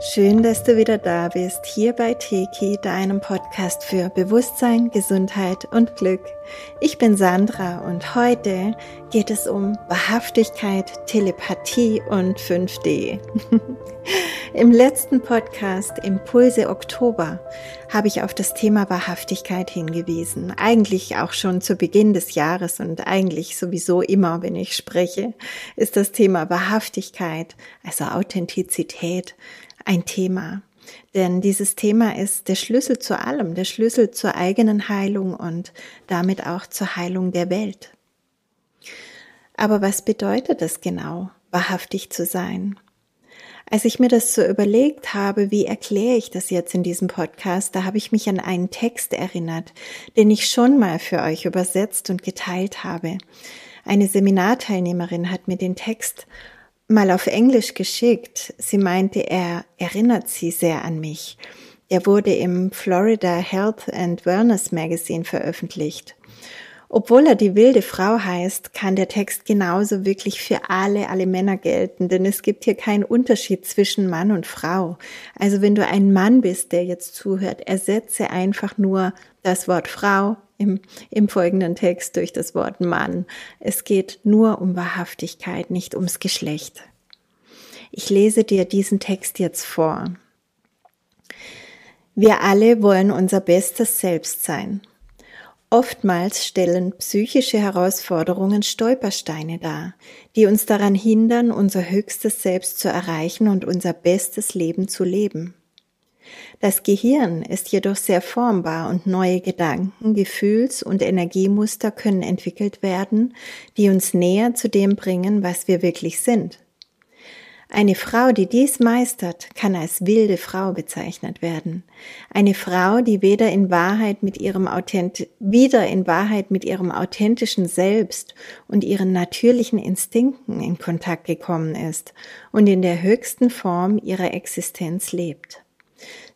Schön, dass du wieder da bist, hier bei Teki, deinem Podcast für Bewusstsein, Gesundheit und Glück. Ich bin Sandra und heute geht es um Wahrhaftigkeit, Telepathie und 5D. Im letzten Podcast Impulse Oktober habe ich auf das Thema Wahrhaftigkeit hingewiesen. Eigentlich auch schon zu Beginn des Jahres und eigentlich sowieso immer, wenn ich spreche, ist das Thema Wahrhaftigkeit, also Authentizität, ein Thema. Denn dieses Thema ist der Schlüssel zu allem, der Schlüssel zur eigenen Heilung und damit auch zur Heilung der Welt. Aber was bedeutet es genau, wahrhaftig zu sein? Als ich mir das so überlegt habe, wie erkläre ich das jetzt in diesem Podcast, da habe ich mich an einen Text erinnert, den ich schon mal für euch übersetzt und geteilt habe. Eine Seminarteilnehmerin hat mir den Text mal auf Englisch geschickt. Sie meinte, er erinnert sie sehr an mich. Er wurde im Florida Health and Wellness Magazine veröffentlicht. Obwohl er die wilde Frau heißt, kann der Text genauso wirklich für alle, alle Männer gelten, denn es gibt hier keinen Unterschied zwischen Mann und Frau. Also wenn du ein Mann bist, der jetzt zuhört, ersetze einfach nur das Wort Frau im, im folgenden Text durch das Wort Mann. Es geht nur um Wahrhaftigkeit, nicht ums Geschlecht. Ich lese dir diesen Text jetzt vor. Wir alle wollen unser bestes Selbst sein. Oftmals stellen psychische Herausforderungen Stolpersteine dar, die uns daran hindern, unser höchstes Selbst zu erreichen und unser bestes Leben zu leben. Das Gehirn ist jedoch sehr formbar und neue Gedanken, Gefühls- und Energiemuster können entwickelt werden, die uns näher zu dem bringen, was wir wirklich sind. Eine Frau, die dies meistert, kann als wilde Frau bezeichnet werden. Eine Frau, die weder in Wahrheit mit ihrem wieder in Wahrheit mit ihrem authentischen Selbst und ihren natürlichen Instinkten in Kontakt gekommen ist und in der höchsten Form ihrer Existenz lebt.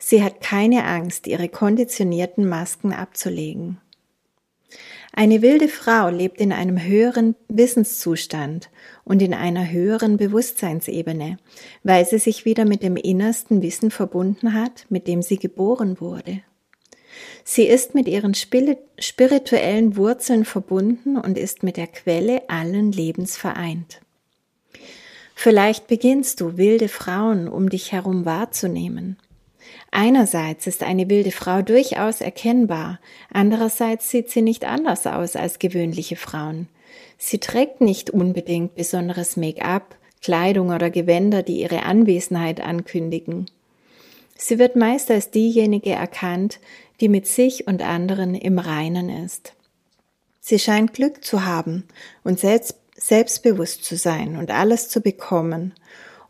Sie hat keine Angst, ihre konditionierten Masken abzulegen. Eine wilde Frau lebt in einem höheren Wissenszustand und in einer höheren Bewusstseinsebene, weil sie sich wieder mit dem innersten Wissen verbunden hat, mit dem sie geboren wurde. Sie ist mit ihren spirituellen Wurzeln verbunden und ist mit der Quelle allen Lebens vereint. Vielleicht beginnst du wilde Frauen um dich herum wahrzunehmen. Einerseits ist eine wilde Frau durchaus erkennbar, andererseits sieht sie nicht anders aus als gewöhnliche Frauen. Sie trägt nicht unbedingt besonderes Make-up, Kleidung oder Gewänder, die ihre Anwesenheit ankündigen. Sie wird meist als diejenige erkannt, die mit sich und anderen im Reinen ist. Sie scheint Glück zu haben und selbst, selbstbewusst zu sein und alles zu bekommen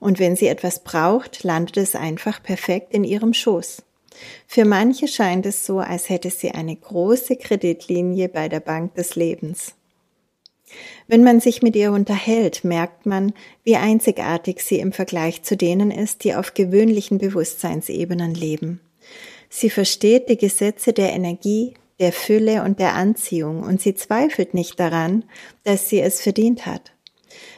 und wenn sie etwas braucht, landet es einfach perfekt in ihrem Schoß. Für manche scheint es so, als hätte sie eine große Kreditlinie bei der Bank des Lebens. Wenn man sich mit ihr unterhält, merkt man, wie einzigartig sie im Vergleich zu denen ist, die auf gewöhnlichen Bewusstseinsebenen leben. Sie versteht die Gesetze der Energie, der Fülle und der Anziehung und sie zweifelt nicht daran, dass sie es verdient hat.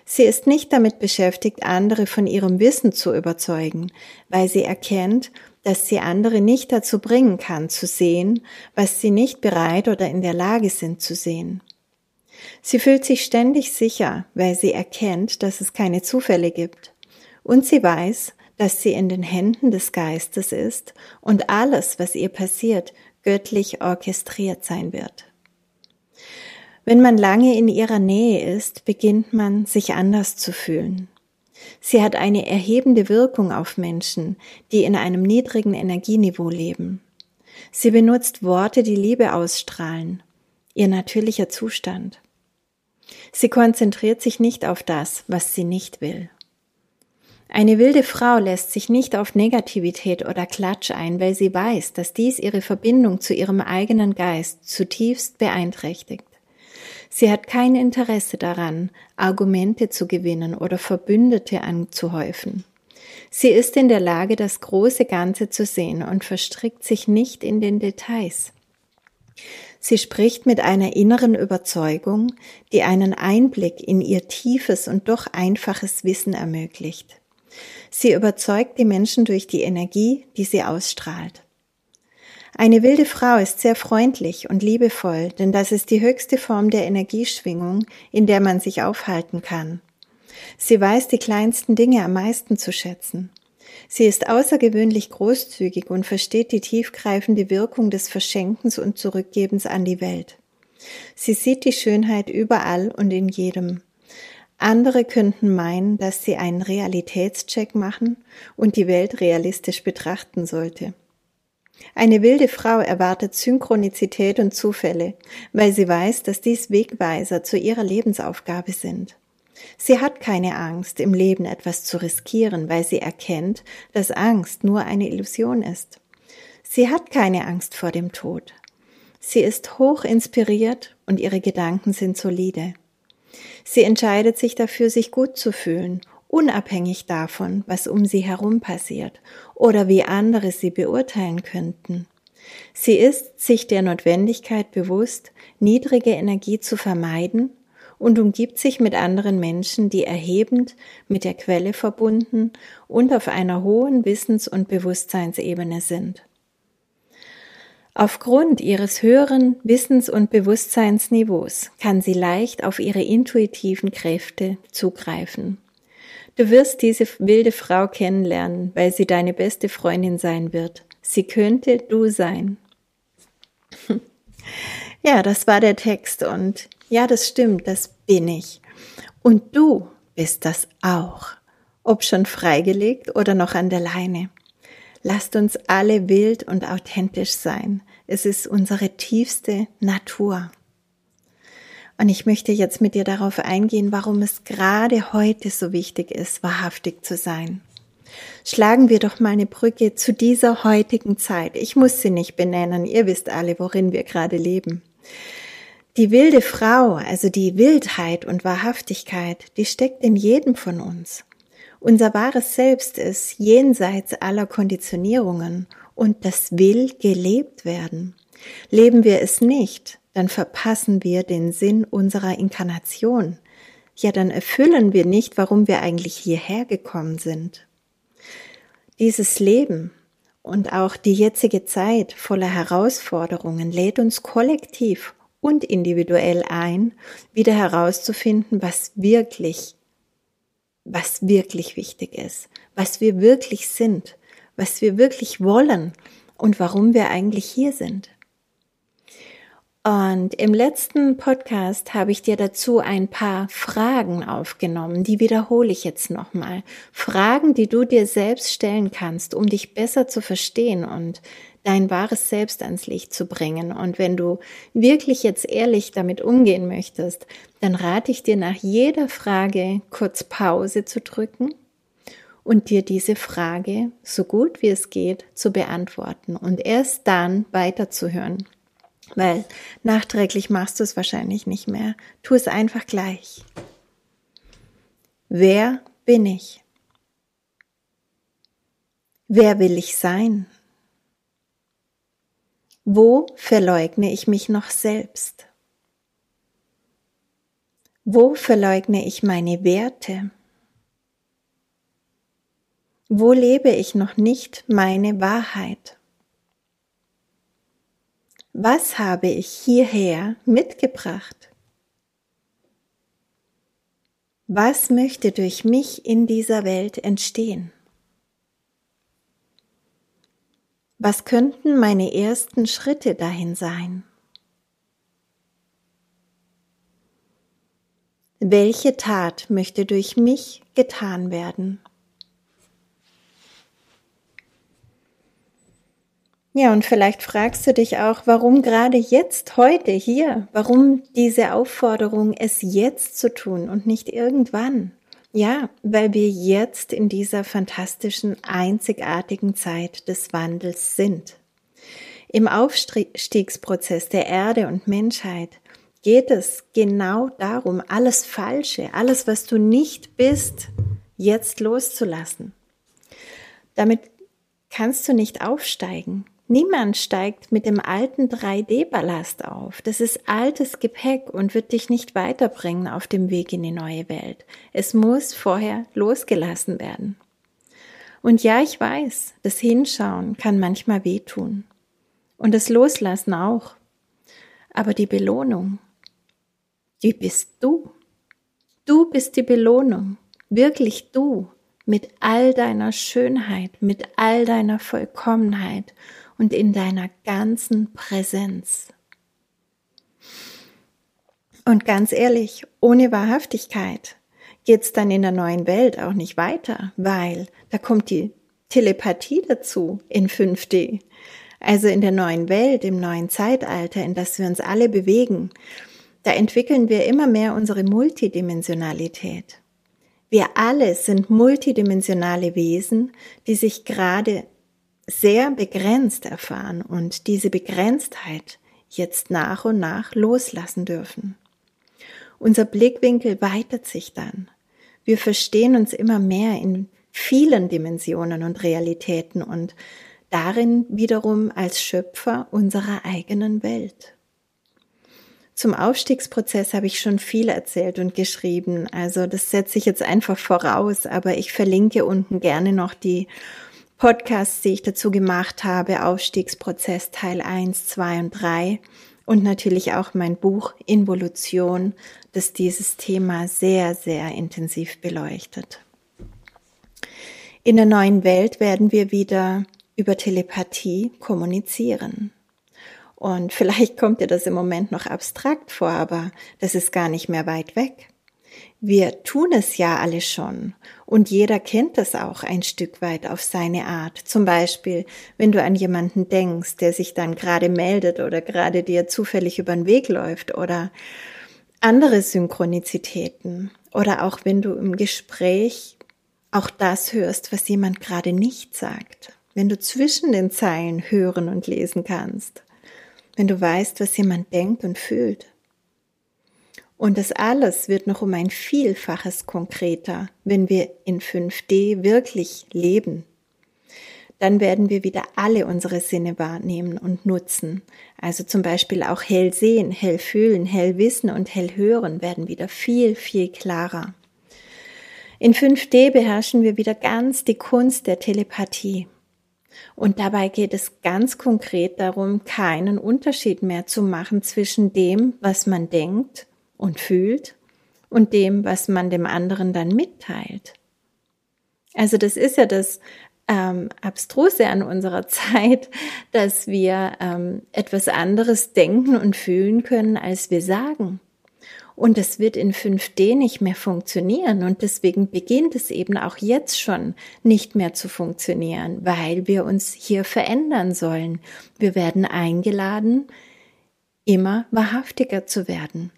Sie ist nicht damit beschäftigt, andere von ihrem Wissen zu überzeugen, weil sie erkennt, dass sie andere nicht dazu bringen kann, zu sehen, was sie nicht bereit oder in der Lage sind zu sehen. Sie fühlt sich ständig sicher, weil sie erkennt, dass es keine Zufälle gibt. Und sie weiß, dass sie in den Händen des Geistes ist und alles, was ihr passiert, göttlich orchestriert sein wird. Wenn man lange in ihrer Nähe ist, beginnt man sich anders zu fühlen. Sie hat eine erhebende Wirkung auf Menschen, die in einem niedrigen Energieniveau leben. Sie benutzt Worte, die Liebe ausstrahlen, ihr natürlicher Zustand. Sie konzentriert sich nicht auf das, was sie nicht will. Eine wilde Frau lässt sich nicht auf Negativität oder Klatsch ein, weil sie weiß, dass dies ihre Verbindung zu ihrem eigenen Geist zutiefst beeinträchtigt. Sie hat kein Interesse daran, Argumente zu gewinnen oder Verbündete anzuhäufen. Sie ist in der Lage, das große Ganze zu sehen und verstrickt sich nicht in den Details. Sie spricht mit einer inneren Überzeugung, die einen Einblick in ihr tiefes und doch einfaches Wissen ermöglicht. Sie überzeugt die Menschen durch die Energie, die sie ausstrahlt. Eine wilde Frau ist sehr freundlich und liebevoll, denn das ist die höchste Form der Energieschwingung, in der man sich aufhalten kann. Sie weiß die kleinsten Dinge am meisten zu schätzen. Sie ist außergewöhnlich großzügig und versteht die tiefgreifende Wirkung des Verschenkens und Zurückgebens an die Welt. Sie sieht die Schönheit überall und in jedem. Andere könnten meinen, dass sie einen Realitätscheck machen und die Welt realistisch betrachten sollte. Eine wilde Frau erwartet Synchronizität und Zufälle, weil sie weiß, dass dies Wegweiser zu ihrer Lebensaufgabe sind. Sie hat keine Angst, im Leben etwas zu riskieren, weil sie erkennt, dass Angst nur eine Illusion ist. Sie hat keine Angst vor dem Tod. Sie ist hoch inspiriert und ihre Gedanken sind solide. Sie entscheidet sich dafür, sich gut zu fühlen, unabhängig davon, was um sie herum passiert oder wie andere sie beurteilen könnten. Sie ist sich der Notwendigkeit bewusst, niedrige Energie zu vermeiden und umgibt sich mit anderen Menschen, die erhebend mit der Quelle verbunden und auf einer hohen Wissens- und Bewusstseinsebene sind. Aufgrund ihres höheren Wissens- und Bewusstseinsniveaus kann sie leicht auf ihre intuitiven Kräfte zugreifen. Du wirst diese wilde Frau kennenlernen, weil sie deine beste Freundin sein wird. Sie könnte du sein. Ja, das war der Text und ja, das stimmt, das bin ich. Und du bist das auch, ob schon freigelegt oder noch an der Leine. Lasst uns alle wild und authentisch sein. Es ist unsere tiefste Natur. Und ich möchte jetzt mit dir darauf eingehen, warum es gerade heute so wichtig ist, wahrhaftig zu sein. Schlagen wir doch mal eine Brücke zu dieser heutigen Zeit. Ich muss sie nicht benennen, ihr wisst alle, worin wir gerade leben. Die wilde Frau, also die Wildheit und Wahrhaftigkeit, die steckt in jedem von uns. Unser wahres Selbst ist jenseits aller Konditionierungen und das will gelebt werden. Leben wir es nicht, dann verpassen wir den Sinn unserer Inkarnation. Ja, dann erfüllen wir nicht, warum wir eigentlich hierher gekommen sind. Dieses Leben und auch die jetzige Zeit voller Herausforderungen lädt uns kollektiv und individuell ein, wieder herauszufinden, was wirklich, was wirklich wichtig ist, was wir wirklich sind, was wir wirklich wollen und warum wir eigentlich hier sind. Und im letzten Podcast habe ich dir dazu ein paar Fragen aufgenommen, die wiederhole ich jetzt nochmal. Fragen, die du dir selbst stellen kannst, um dich besser zu verstehen und dein wahres Selbst ans Licht zu bringen. Und wenn du wirklich jetzt ehrlich damit umgehen möchtest, dann rate ich dir nach jeder Frage kurz Pause zu drücken und dir diese Frage so gut wie es geht zu beantworten und erst dann weiterzuhören. Weil nachträglich machst du es wahrscheinlich nicht mehr. Tu es einfach gleich. Wer bin ich? Wer will ich sein? Wo verleugne ich mich noch selbst? Wo verleugne ich meine Werte? Wo lebe ich noch nicht meine Wahrheit? Was habe ich hierher mitgebracht? Was möchte durch mich in dieser Welt entstehen? Was könnten meine ersten Schritte dahin sein? Welche Tat möchte durch mich getan werden? Ja, und vielleicht fragst du dich auch, warum gerade jetzt, heute, hier, warum diese Aufforderung, es jetzt zu tun und nicht irgendwann? Ja, weil wir jetzt in dieser fantastischen, einzigartigen Zeit des Wandels sind. Im Aufstiegsprozess der Erde und Menschheit geht es genau darum, alles Falsche, alles, was du nicht bist, jetzt loszulassen. Damit kannst du nicht aufsteigen. Niemand steigt mit dem alten 3D-Ballast auf. Das ist altes Gepäck und wird dich nicht weiterbringen auf dem Weg in die neue Welt. Es muss vorher losgelassen werden. Und ja, ich weiß, das Hinschauen kann manchmal wehtun. Und das Loslassen auch. Aber die Belohnung, die bist du. Du bist die Belohnung. Wirklich du. Mit all deiner Schönheit, mit all deiner Vollkommenheit und in deiner ganzen Präsenz. Und ganz ehrlich, ohne Wahrhaftigkeit geht's dann in der neuen Welt auch nicht weiter, weil da kommt die Telepathie dazu in 5D. Also in der neuen Welt, im neuen Zeitalter, in das wir uns alle bewegen, da entwickeln wir immer mehr unsere Multidimensionalität. Wir alle sind multidimensionale Wesen, die sich gerade sehr begrenzt erfahren und diese Begrenztheit jetzt nach und nach loslassen dürfen. Unser Blickwinkel weitert sich dann. Wir verstehen uns immer mehr in vielen Dimensionen und Realitäten und darin wiederum als Schöpfer unserer eigenen Welt. Zum Aufstiegsprozess habe ich schon viel erzählt und geschrieben, also das setze ich jetzt einfach voraus, aber ich verlinke unten gerne noch die Podcasts, die ich dazu gemacht habe, Aufstiegsprozess Teil 1, 2 und 3 und natürlich auch mein Buch Involution, das dieses Thema sehr, sehr intensiv beleuchtet. In der neuen Welt werden wir wieder über Telepathie kommunizieren. Und vielleicht kommt dir das im Moment noch abstrakt vor, aber das ist gar nicht mehr weit weg. Wir tun es ja alle schon und jeder kennt es auch ein Stück weit auf seine Art. Zum Beispiel, wenn du an jemanden denkst, der sich dann gerade meldet oder gerade dir zufällig über den Weg läuft oder andere Synchronizitäten oder auch wenn du im Gespräch auch das hörst, was jemand gerade nicht sagt. Wenn du zwischen den Zeilen hören und lesen kannst. Wenn du weißt, was jemand denkt und fühlt. Und das alles wird noch um ein Vielfaches konkreter, wenn wir in 5D wirklich leben. Dann werden wir wieder alle unsere Sinne wahrnehmen und nutzen. Also zum Beispiel auch hell sehen, hell fühlen, hell wissen und hell hören werden wieder viel, viel klarer. In 5D beherrschen wir wieder ganz die Kunst der Telepathie. Und dabei geht es ganz konkret darum, keinen Unterschied mehr zu machen zwischen dem, was man denkt und fühlt und dem, was man dem anderen dann mitteilt. Also das ist ja das ähm, Abstruse an unserer Zeit, dass wir ähm, etwas anderes denken und fühlen können, als wir sagen. Und das wird in 5D nicht mehr funktionieren. Und deswegen beginnt es eben auch jetzt schon nicht mehr zu funktionieren, weil wir uns hier verändern sollen. Wir werden eingeladen, immer wahrhaftiger zu werden.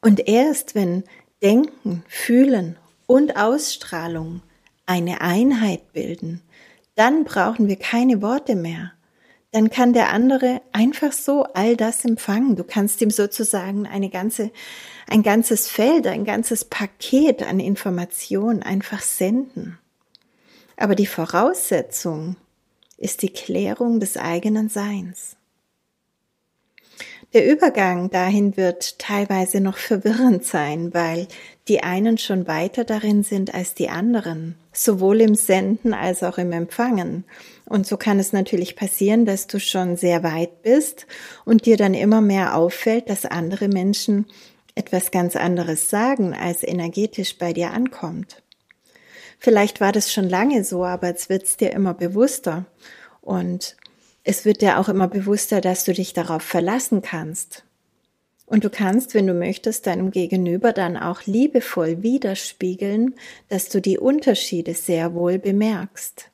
Und erst wenn Denken, Fühlen und Ausstrahlung eine Einheit bilden, dann brauchen wir keine Worte mehr. Dann kann der andere einfach so all das empfangen. Du kannst ihm sozusagen eine ganze, ein ganzes Feld, ein ganzes Paket an Informationen einfach senden. Aber die Voraussetzung ist die Klärung des eigenen Seins. Der Übergang dahin wird teilweise noch verwirrend sein, weil die einen schon weiter darin sind als die anderen, sowohl im Senden als auch im Empfangen. Und so kann es natürlich passieren, dass du schon sehr weit bist und dir dann immer mehr auffällt, dass andere Menschen etwas ganz anderes sagen, als energetisch bei dir ankommt. Vielleicht war das schon lange so, aber jetzt wird es dir immer bewusster. Und es wird dir auch immer bewusster, dass du dich darauf verlassen kannst. Und du kannst, wenn du möchtest, deinem Gegenüber dann auch liebevoll widerspiegeln, dass du die Unterschiede sehr wohl bemerkst.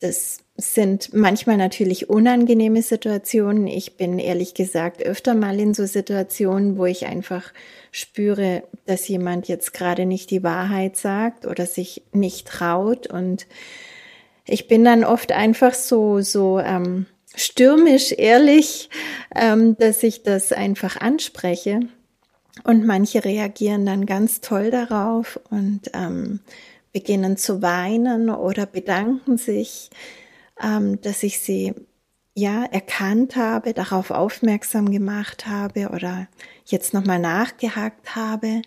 Das sind manchmal natürlich unangenehme Situationen. Ich bin ehrlich gesagt öfter mal in so Situationen, wo ich einfach spüre, dass jemand jetzt gerade nicht die Wahrheit sagt oder sich nicht traut und ich bin dann oft einfach so, so ähm, stürmisch ehrlich, ähm, dass ich das einfach anspreche. Und manche reagieren dann ganz toll darauf und ähm, beginnen zu weinen oder bedanken sich, ähm, dass ich sie ja erkannt habe, darauf aufmerksam gemacht habe oder jetzt nochmal nachgehakt habe.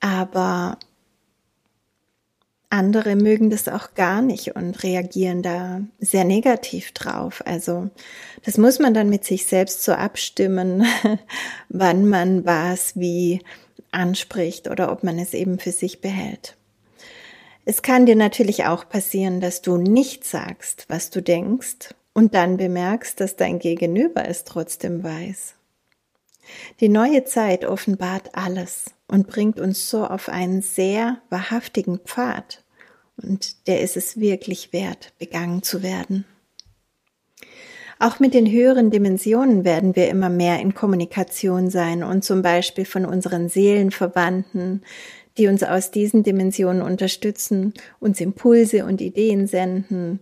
Aber andere mögen das auch gar nicht und reagieren da sehr negativ drauf. Also das muss man dann mit sich selbst so abstimmen, wann man was wie anspricht oder ob man es eben für sich behält. Es kann dir natürlich auch passieren, dass du nicht sagst, was du denkst und dann bemerkst, dass dein Gegenüber es trotzdem weiß. Die neue Zeit offenbart alles und bringt uns so auf einen sehr wahrhaftigen Pfad. Und der ist es wirklich wert, begangen zu werden. Auch mit den höheren Dimensionen werden wir immer mehr in Kommunikation sein und zum Beispiel von unseren Seelenverwandten, die uns aus diesen Dimensionen unterstützen, uns Impulse und Ideen senden,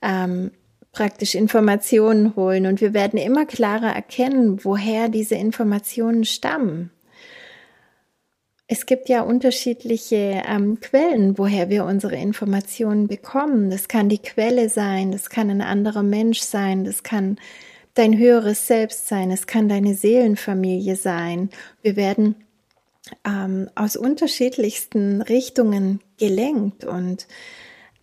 ähm, praktisch Informationen holen und wir werden immer klarer erkennen, woher diese Informationen stammen. Es gibt ja unterschiedliche ähm, Quellen, woher wir unsere Informationen bekommen. Das kann die Quelle sein, das kann ein anderer Mensch sein, das kann dein höheres Selbst sein, es kann deine Seelenfamilie sein. Wir werden ähm, aus unterschiedlichsten Richtungen gelenkt und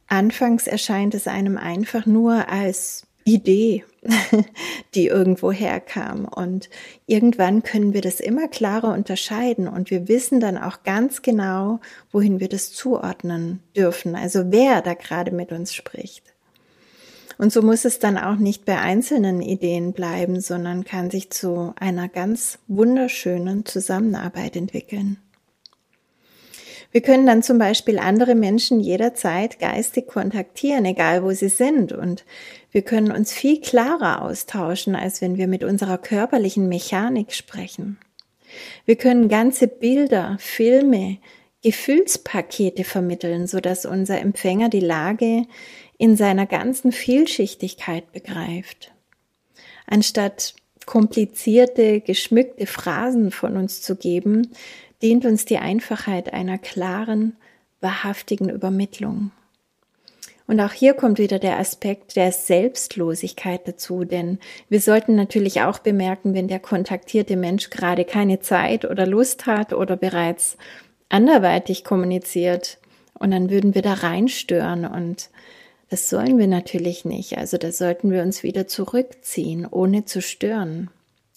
anfangs erscheint es einem einfach nur als Idee, die irgendwo herkam. Und irgendwann können wir das immer klarer unterscheiden und wir wissen dann auch ganz genau, wohin wir das zuordnen dürfen, also wer da gerade mit uns spricht. Und so muss es dann auch nicht bei einzelnen Ideen bleiben, sondern kann sich zu einer ganz wunderschönen Zusammenarbeit entwickeln. Wir können dann zum Beispiel andere Menschen jederzeit geistig kontaktieren, egal wo sie sind. Und wir können uns viel klarer austauschen, als wenn wir mit unserer körperlichen Mechanik sprechen. Wir können ganze Bilder, Filme, Gefühlspakete vermitteln, sodass unser Empfänger die Lage in seiner ganzen Vielschichtigkeit begreift. Anstatt komplizierte, geschmückte Phrasen von uns zu geben, dient uns die Einfachheit einer klaren, wahrhaftigen Übermittlung. Und auch hier kommt wieder der Aspekt der Selbstlosigkeit dazu, denn wir sollten natürlich auch bemerken, wenn der kontaktierte Mensch gerade keine Zeit oder Lust hat oder bereits anderweitig kommuniziert und dann würden wir da reinstören und das sollen wir natürlich nicht. Also da sollten wir uns wieder zurückziehen, ohne zu stören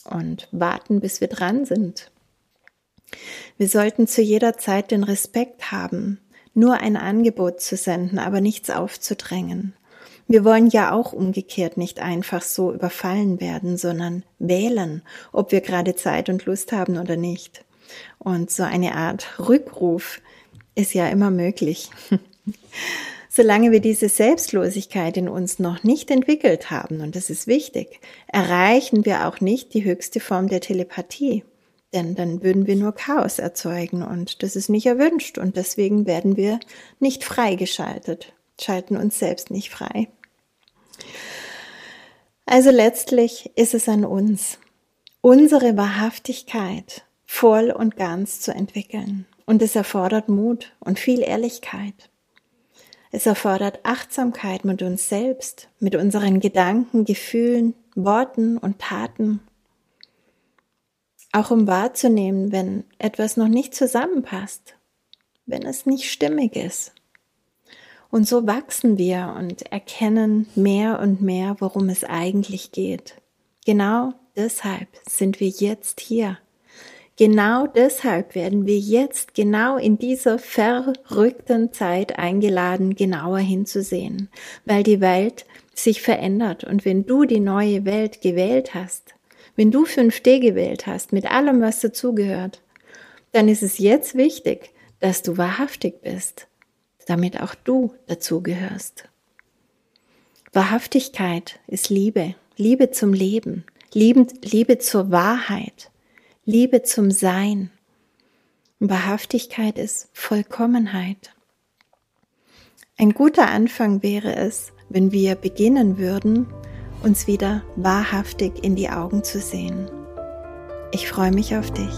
und warten, bis wir dran sind. Wir sollten zu jeder Zeit den Respekt haben, nur ein Angebot zu senden, aber nichts aufzudrängen. Wir wollen ja auch umgekehrt nicht einfach so überfallen werden, sondern wählen, ob wir gerade Zeit und Lust haben oder nicht. Und so eine Art Rückruf ist ja immer möglich. Solange wir diese Selbstlosigkeit in uns noch nicht entwickelt haben, und das ist wichtig, erreichen wir auch nicht die höchste Form der Telepathie. Denn dann würden wir nur Chaos erzeugen und das ist nicht erwünscht und deswegen werden wir nicht freigeschaltet, schalten uns selbst nicht frei. Also letztlich ist es an uns, unsere Wahrhaftigkeit voll und ganz zu entwickeln. Und es erfordert Mut und viel Ehrlichkeit. Es erfordert Achtsamkeit mit uns selbst, mit unseren Gedanken, Gefühlen, Worten und Taten auch um wahrzunehmen, wenn etwas noch nicht zusammenpasst, wenn es nicht stimmig ist. Und so wachsen wir und erkennen mehr und mehr, worum es eigentlich geht. Genau deshalb sind wir jetzt hier. Genau deshalb werden wir jetzt genau in dieser verrückten Zeit eingeladen, genauer hinzusehen, weil die Welt sich verändert und wenn du die neue Welt gewählt hast, wenn du 5D gewählt hast, mit allem, was dazugehört, dann ist es jetzt wichtig, dass du wahrhaftig bist, damit auch du dazugehörst. Wahrhaftigkeit ist Liebe, Liebe zum Leben, Liebe zur Wahrheit, Liebe zum Sein. Wahrhaftigkeit ist Vollkommenheit. Ein guter Anfang wäre es, wenn wir beginnen würden, uns wieder wahrhaftig in die Augen zu sehen. Ich freue mich auf dich.